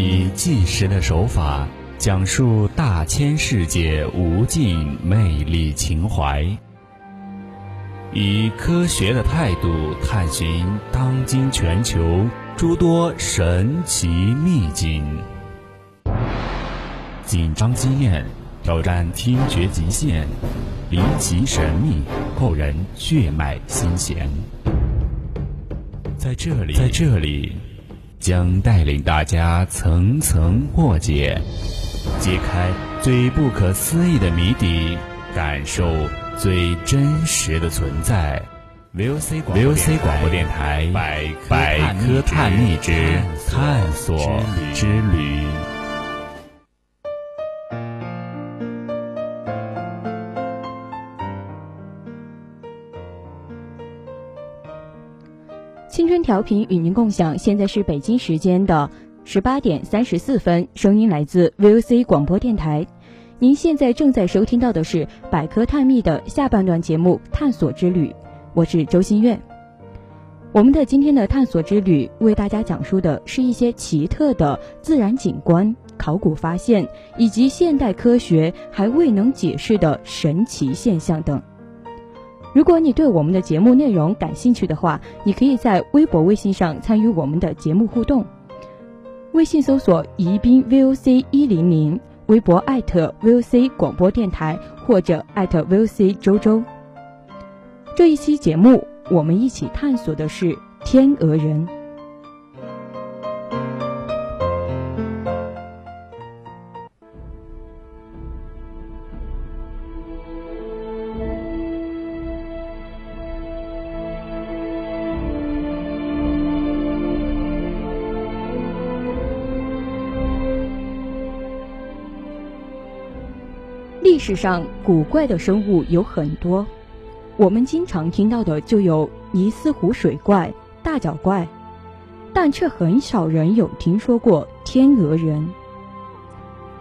以纪实的手法讲述大千世界无尽魅力情怀，以科学的态度探寻当今全球诸多神奇秘境。紧张经验，挑战听觉极限，离奇神秘，扣人血脉心弦。在这里，在这里。将带领大家层层破解，揭开最不可思议的谜底，感受最真实的存在。VOC 广播电台百科探秘之探索之旅。调频与您共享，现在是北京时间的十八点三十四分，声音来自 VOC 广播电台。您现在正在收听到的是百科探秘的下半段节目《探索之旅》，我是周新月。我们的今天的探索之旅为大家讲述的是一些奇特的自然景观、考古发现以及现代科学还未能解释的神奇现象等。如果你对我们的节目内容感兴趣的话，你可以在微博、微信上参与我们的节目互动。微信搜索“宜宾 VOC 一零零”，微博艾特 VOC 广播电台或者艾特 VOC 周周。这一期节目，我们一起探索的是天鹅人。历史上古怪的生物有很多，我们经常听到的就有尼斯湖水怪、大脚怪，但却很少人有听说过天鹅人。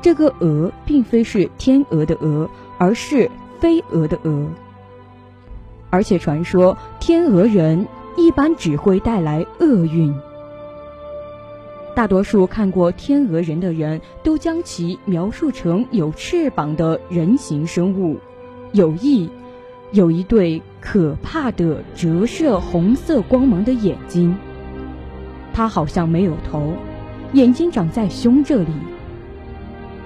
这个“鹅”并非是天鹅的“鹅”，而是飞蛾的“蛾”。而且传说天鹅人一般只会带来厄运。大多数看过天鹅人的人都将其描述成有翅膀的人形生物，有翼，有一对可怕的折射红色光芒的眼睛。它好像没有头，眼睛长在胸这里。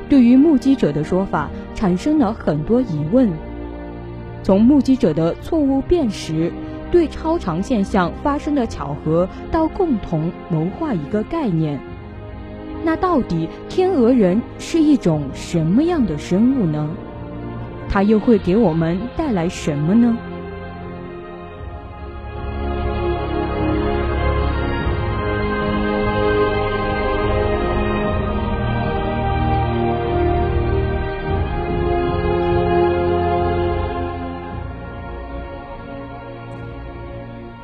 对于目击者的说法产生了很多疑问，从目击者的错误辨识。对超常现象发生的巧合，到共同谋划一个概念，那到底天鹅人是一种什么样的生物呢？它又会给我们带来什么呢？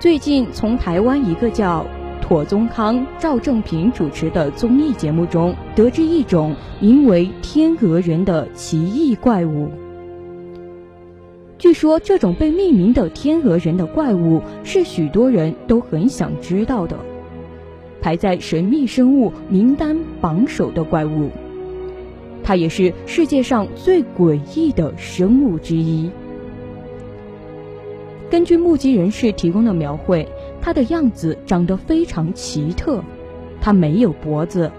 最近从台湾一个叫妥宗康、赵正平主持的综艺节目中，得知一种名为天鹅人的奇异怪物。据说这种被命名的天鹅人的怪物是许多人都很想知道的，排在神秘生物名单榜首的怪物。它也是世界上最诡异的生物之一。根据目击人士提供的描绘，它的样子长得非常奇特。它没有脖子，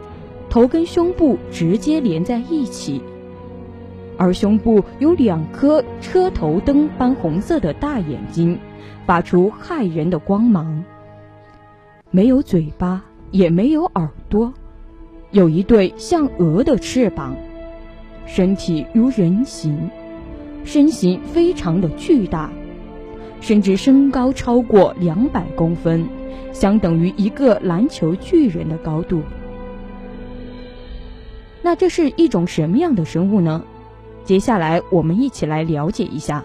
头跟胸部直接连在一起，而胸部有两颗车头灯般红色的大眼睛，发出骇人的光芒。没有嘴巴，也没有耳朵，有一对像鹅的翅膀，身体如人形，身形非常的巨大。甚至身高超过两百公分，相等于一个篮球巨人的高度。那这是一种什么样的生物呢？接下来我们一起来了解一下。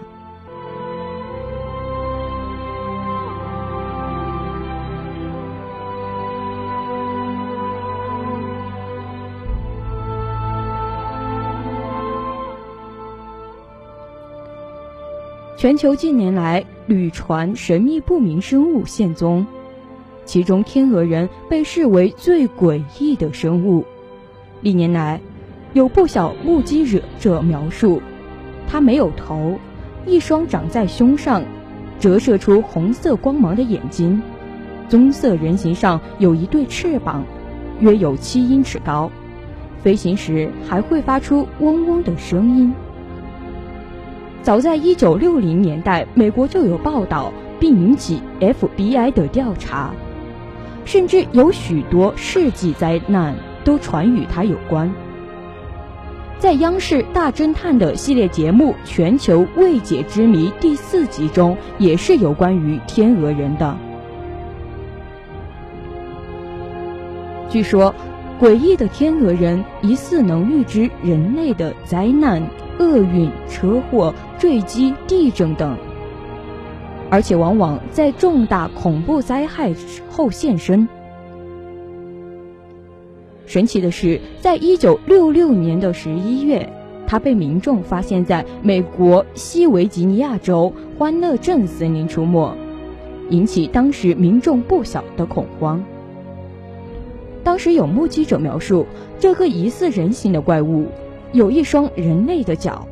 全球近年来屡传神秘不明生物现踪，其中天鹅人被视为最诡异的生物，历年来，有不少目击者者描述，它没有头，一双长在胸上、折射出红色光芒的眼睛，棕色人形上有一对翅膀，约有七英尺高，飞行时还会发出嗡嗡的声音。早在一九六零年代，美国就有报道，并引起 FBI 的调查，甚至有许多世纪灾难都传与它有关。在央视大侦探的系列节目《全球未解之谜》第四集中，也是有关于天鹅人的。据说，诡异的天鹅人疑似能预知人类的灾难。厄运、车祸、坠机、地震等，而且往往在重大恐怖灾害后现身。神奇的是，在一九六六年的十一月，它被民众发现在美国西维吉尼亚州欢乐镇森林出没，引起当时民众不小的恐慌。当时有目击者描述，这个疑似人形的怪物。有一双人类的脚，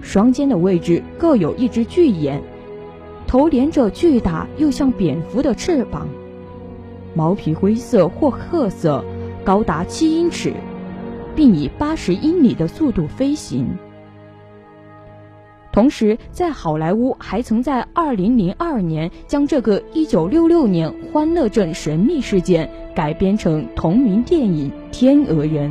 双肩的位置各有一只巨眼，头连着巨大又像蝙蝠的翅膀，毛皮灰色或褐色，高达七英尺，并以八十英里的速度飞行。同时，在好莱坞还曾在二零零二年将这个一九六六年欢乐镇神秘事件改编成同名电影《天鹅人》。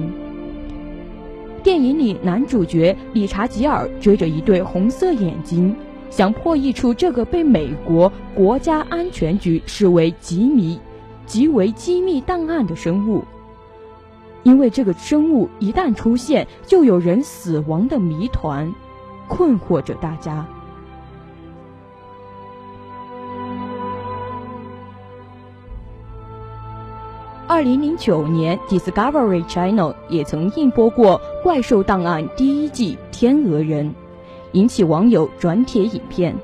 电影里，男主角理查吉尔追着一对红色眼睛，想破译出这个被美国国家安全局视为机密、极为机密档案的生物。因为这个生物一旦出现，就有人死亡的谜团，困惑着大家。二零零九年，Discovery Channel 也曾映播过《怪兽档案》第一季《天鹅人》，引起网友转帖影片。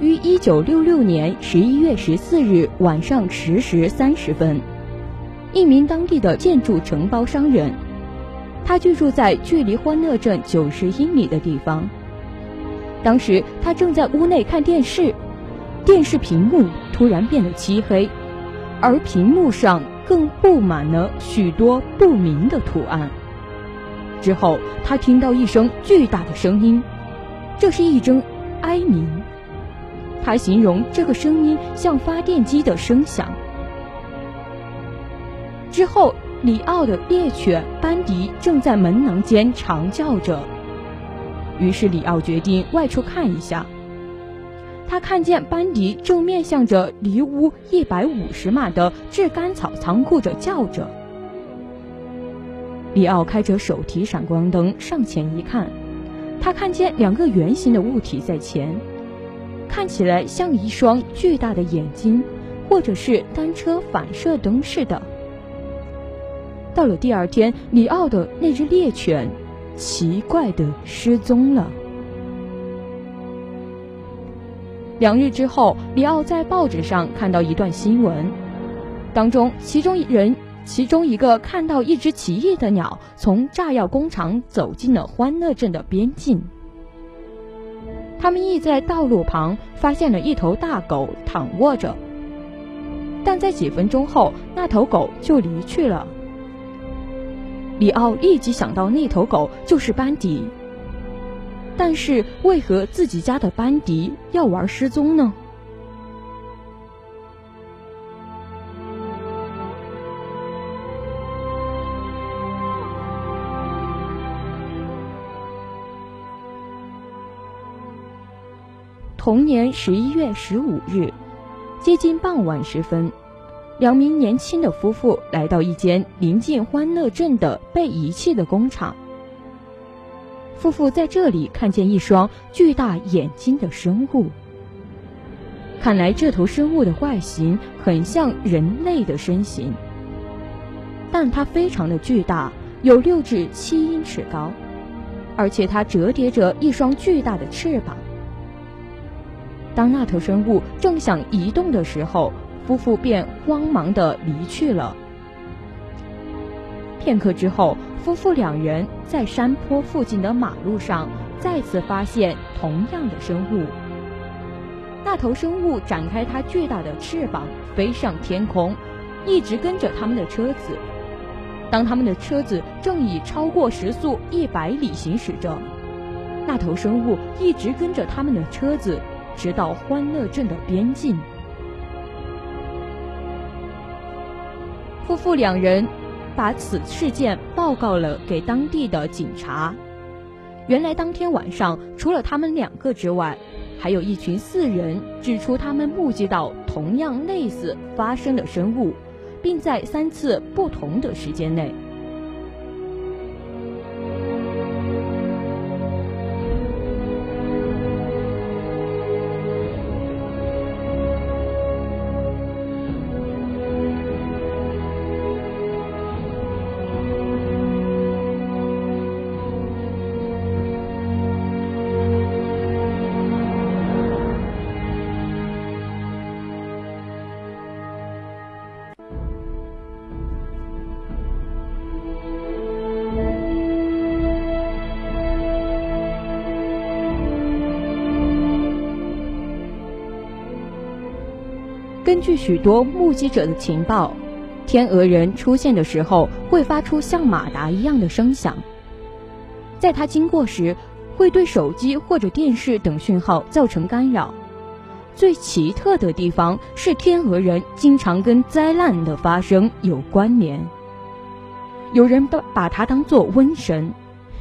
于一九六六年十一月十四日晚上十时三十分。一名当地的建筑承包商人，他居住在距离欢乐镇九十英里的地方。当时他正在屋内看电视，电视屏幕突然变得漆黑，而屏幕上更布满了许多不明的图案。之后，他听到一声巨大的声音，这是一声哀鸣。他形容这个声音像发电机的声响。之后，里奥的猎犬班迪正在门廊间长叫着。于是，里奥决定外出看一下。他看见班迪正面向着离屋一百五十码的制干草仓库着叫着。里奥开着手提闪光灯上前一看，他看见两个圆形的物体在前，看起来像一双巨大的眼睛，或者是单车反射灯似的。到了第二天，里奥的那只猎犬奇怪的失踪了。两日之后，里奥在报纸上看到一段新闻，当中其中一人其中一个看到一只奇异的鸟从炸药工厂走进了欢乐镇的边境。他们亦在道路旁发现了一头大狗躺卧着，但在几分钟后，那头狗就离去了。里奥立即想到那头狗就是班迪，但是为何自己家的班迪要玩失踪呢？同年十一月十五日，接近傍晚时分。两名年轻的夫妇来到一间临近欢乐镇的被遗弃的工厂。夫妇在这里看见一双巨大眼睛的生物。看来这头生物的外形很像人类的身形，但它非常的巨大，有六至七英尺高。而且它折叠着一双巨大的翅膀。当那头生物正想移动的时候，夫妇便慌忙地离去了。片刻之后，夫妇两人在山坡附近的马路上再次发现同样的生物。那头生物展开它巨大的翅膀，飞上天空，一直跟着他们的车子。当他们的车子正以超过时速一百里行驶着，那头生物一直跟着他们的车子，直到欢乐镇的边境。夫妇两人把此事件报告了给当地的警察。原来当天晚上，除了他们两个之外，还有一群四人指出，他们目击到同样类似发生的生物，并在三次不同的时间内。根据许多目击者的情报，天鹅人出现的时候会发出像马达一样的声响。在它经过时，会对手机或者电视等讯号造成干扰。最奇特的地方是，天鹅人经常跟灾难的发生有关联。有人把把它当作瘟神，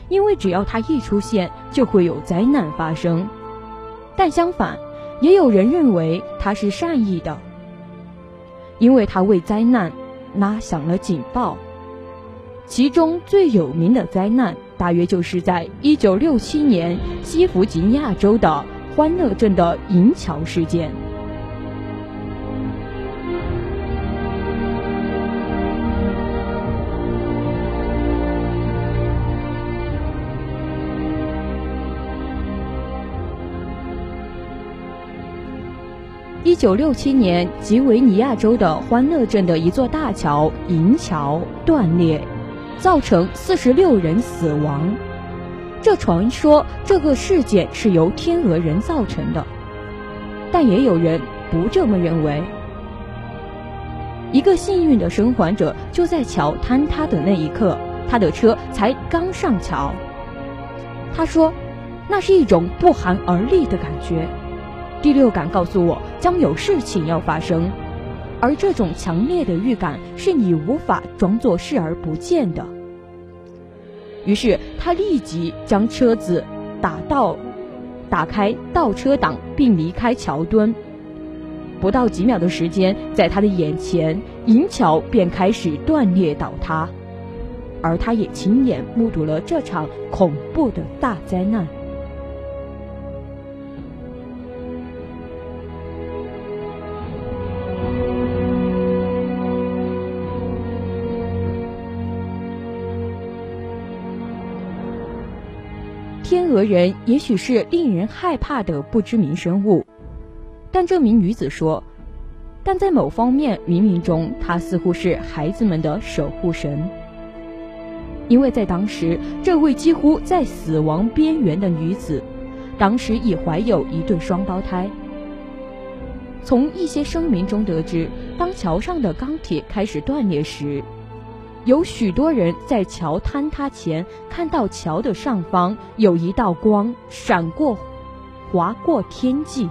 因为只要它一出现，就会有灾难发生。但相反，也有人认为它是善意的。因为他为灾难拉响了警报，其中最有名的灾难，大约就是在1967年西弗吉尼亚州的欢乐镇的银桥事件。一九六七年，吉维尼亚州的欢乐镇的一座大桥银桥断裂，造成四十六人死亡。这传说这个事件是由天鹅人造成的，但也有人不这么认为。一个幸运的生还者就在桥坍塌的那一刻，他的车才刚上桥。他说：“那是一种不寒而栗的感觉。”第六感告诉我将有事情要发生，而这种强烈的预感是你无法装作视而不见的。于是他立即将车子打倒，打开倒车挡并离开桥墩。不到几秒的时间，在他的眼前，银桥便开始断裂倒塌，而他也亲眼目睹了这场恐怖的大灾难。天鹅人也许是令人害怕的不知名生物，但这名女子说，但在某方面冥冥中，她似乎是孩子们的守护神，因为在当时，这位几乎在死亡边缘的女子，当时已怀有一对双胞胎。从一些声明中得知，当桥上的钢铁开始断裂时。有许多人在桥坍塌前看到桥的上方有一道光闪过，划过天际。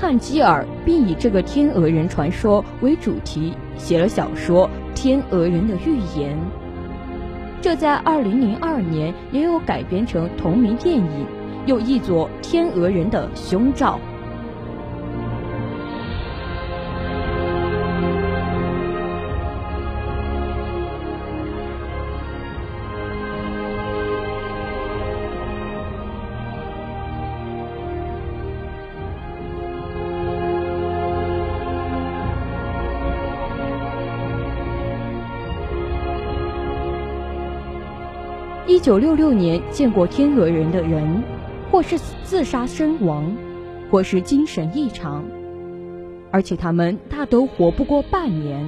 汉基尔并以这个天鹅人传说为主题，写了小说《天鹅人的预言》。这在二零零二年也有改编成同名电影，又译作《天鹅人的胸罩》。九六六年见过天鹅人的人，或是自杀身亡，或是精神异常，而且他们大都活不过半年。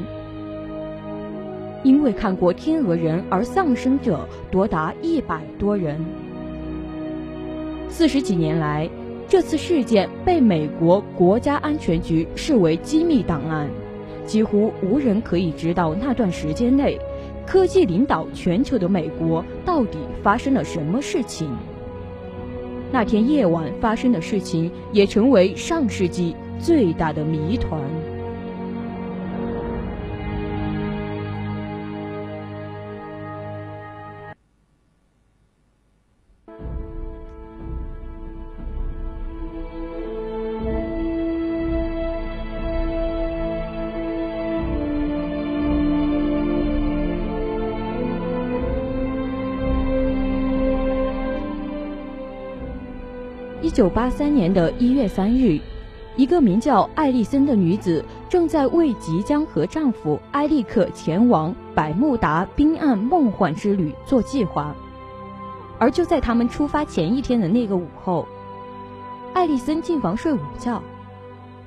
因为看过天鹅人而丧生者多达一百多人。四十几年来，这次事件被美国国家安全局视为机密档案，几乎无人可以知道那段时间内。科技领导全球的美国到底发生了什么事情？那天夜晚发生的事情也成为上世纪最大的谜团。一九八三年的一月三日，一个名叫艾丽森的女子正在为即将和丈夫埃利克前往百慕达冰岸梦幻之旅做计划。而就在他们出发前一天的那个午后，艾丽森进房睡午觉。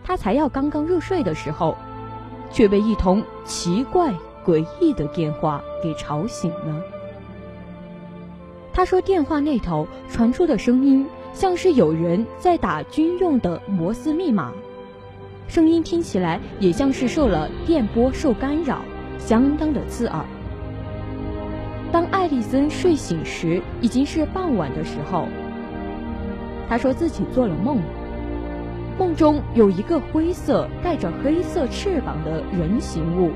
她才要刚刚入睡的时候，却被一通奇怪诡异的电话给吵醒了。她说，电话那头传出的声音。像是有人在打军用的摩斯密码，声音听起来也像是受了电波受干扰，相当的刺耳。当艾丽森睡醒时，已经是傍晚的时候。他说自己做了梦，梦中有一个灰色带着黑色翅膀的人形物，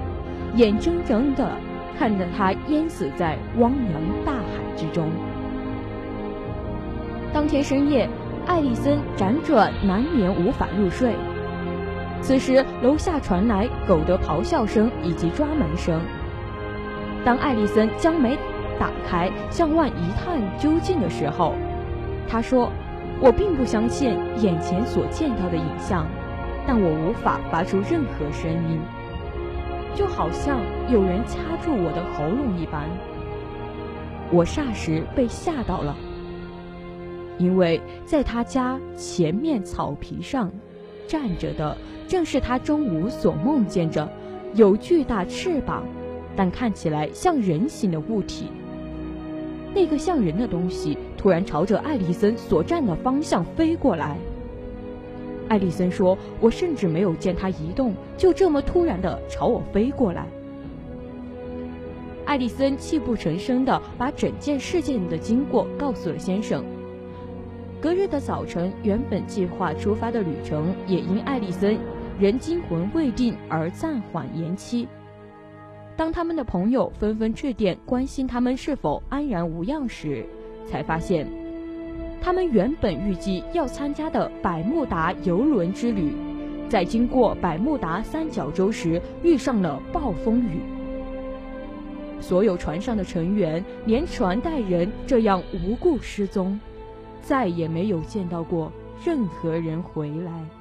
眼睁睁的看着他淹死在汪洋大海之中。当天深夜，艾丽森辗转难眠，无法入睡。此时，楼下传来狗的咆哮声以及抓门声。当艾丽森将门打开，向外一探究竟的时候，他说：“我并不相信眼前所见到的影像，但我无法发出任何声音，就好像有人掐住我的喉咙一般。”我霎时被吓到了。因为在他家前面草皮上站着的，正是他中午所梦见着有巨大翅膀，但看起来像人形的物体。那个像人的东西突然朝着艾丽森所站的方向飞过来。艾丽森说：“我甚至没有见他移动，就这么突然的朝我飞过来。”艾丽森泣不成声的把整件事件的经过告诉了先生。隔日的早晨，原本计划出发的旅程也因艾丽森仍惊魂未定而暂缓延期。当他们的朋友纷纷致电关心他们是否安然无恙时，才发现，他们原本预计要参加的百慕达游轮之旅，在经过百慕达三角洲时遇上了暴风雨。所有船上的成员，连船带人这样无故失踪。再也没有见到过任何人回来。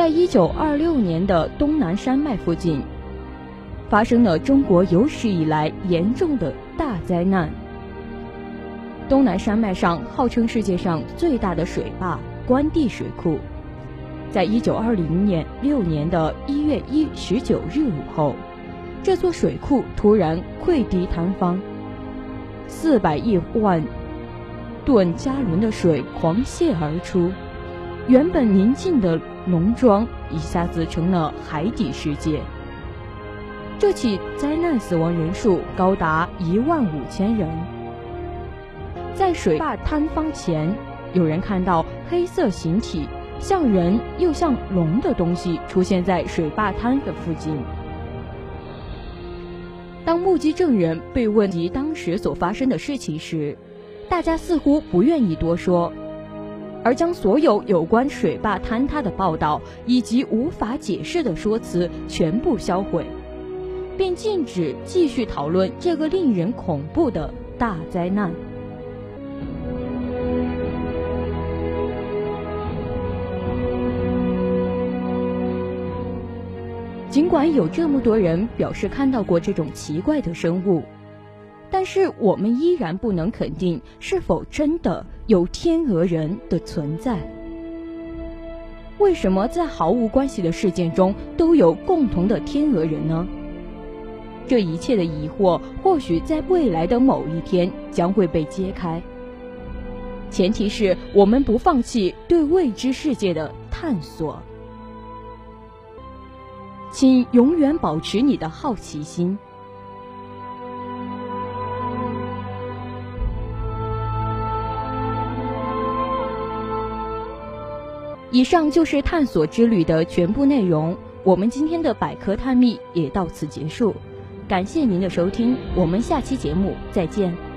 在一九二六年的东南山脉附近，发生了中国有史以来严重的大灾难。东南山脉上号称世界上最大的水坝关帝水库，在一九二零年六年的一月一十九日午后，这座水库突然溃堤坍方，四百亿万吨加仑的水狂泻而出，原本宁静的农庄一下子成了海底世界。这起灾难死亡人数高达一万五千人。在水坝坍方前，有人看到黑色形体，像人又像龙的东西出现在水坝滩的附近。当目击证人被问及当时所发生的事情时，大家似乎不愿意多说，而将所有有关水坝坍塌的报道以及无法解释的说辞全部销毁。并禁止继续讨论这个令人恐怖的大灾难。尽管有这么多人表示看到过这种奇怪的生物，但是我们依然不能肯定是否真的有天鹅人的存在。为什么在毫无关系的事件中都有共同的天鹅人呢？这一切的疑惑，或许在未来的某一天将会被揭开。前提是我们不放弃对未知世界的探索。请永远保持你的好奇心。以上就是探索之旅的全部内容。我们今天的百科探秘也到此结束。感谢您的收听，我们下期节目再见。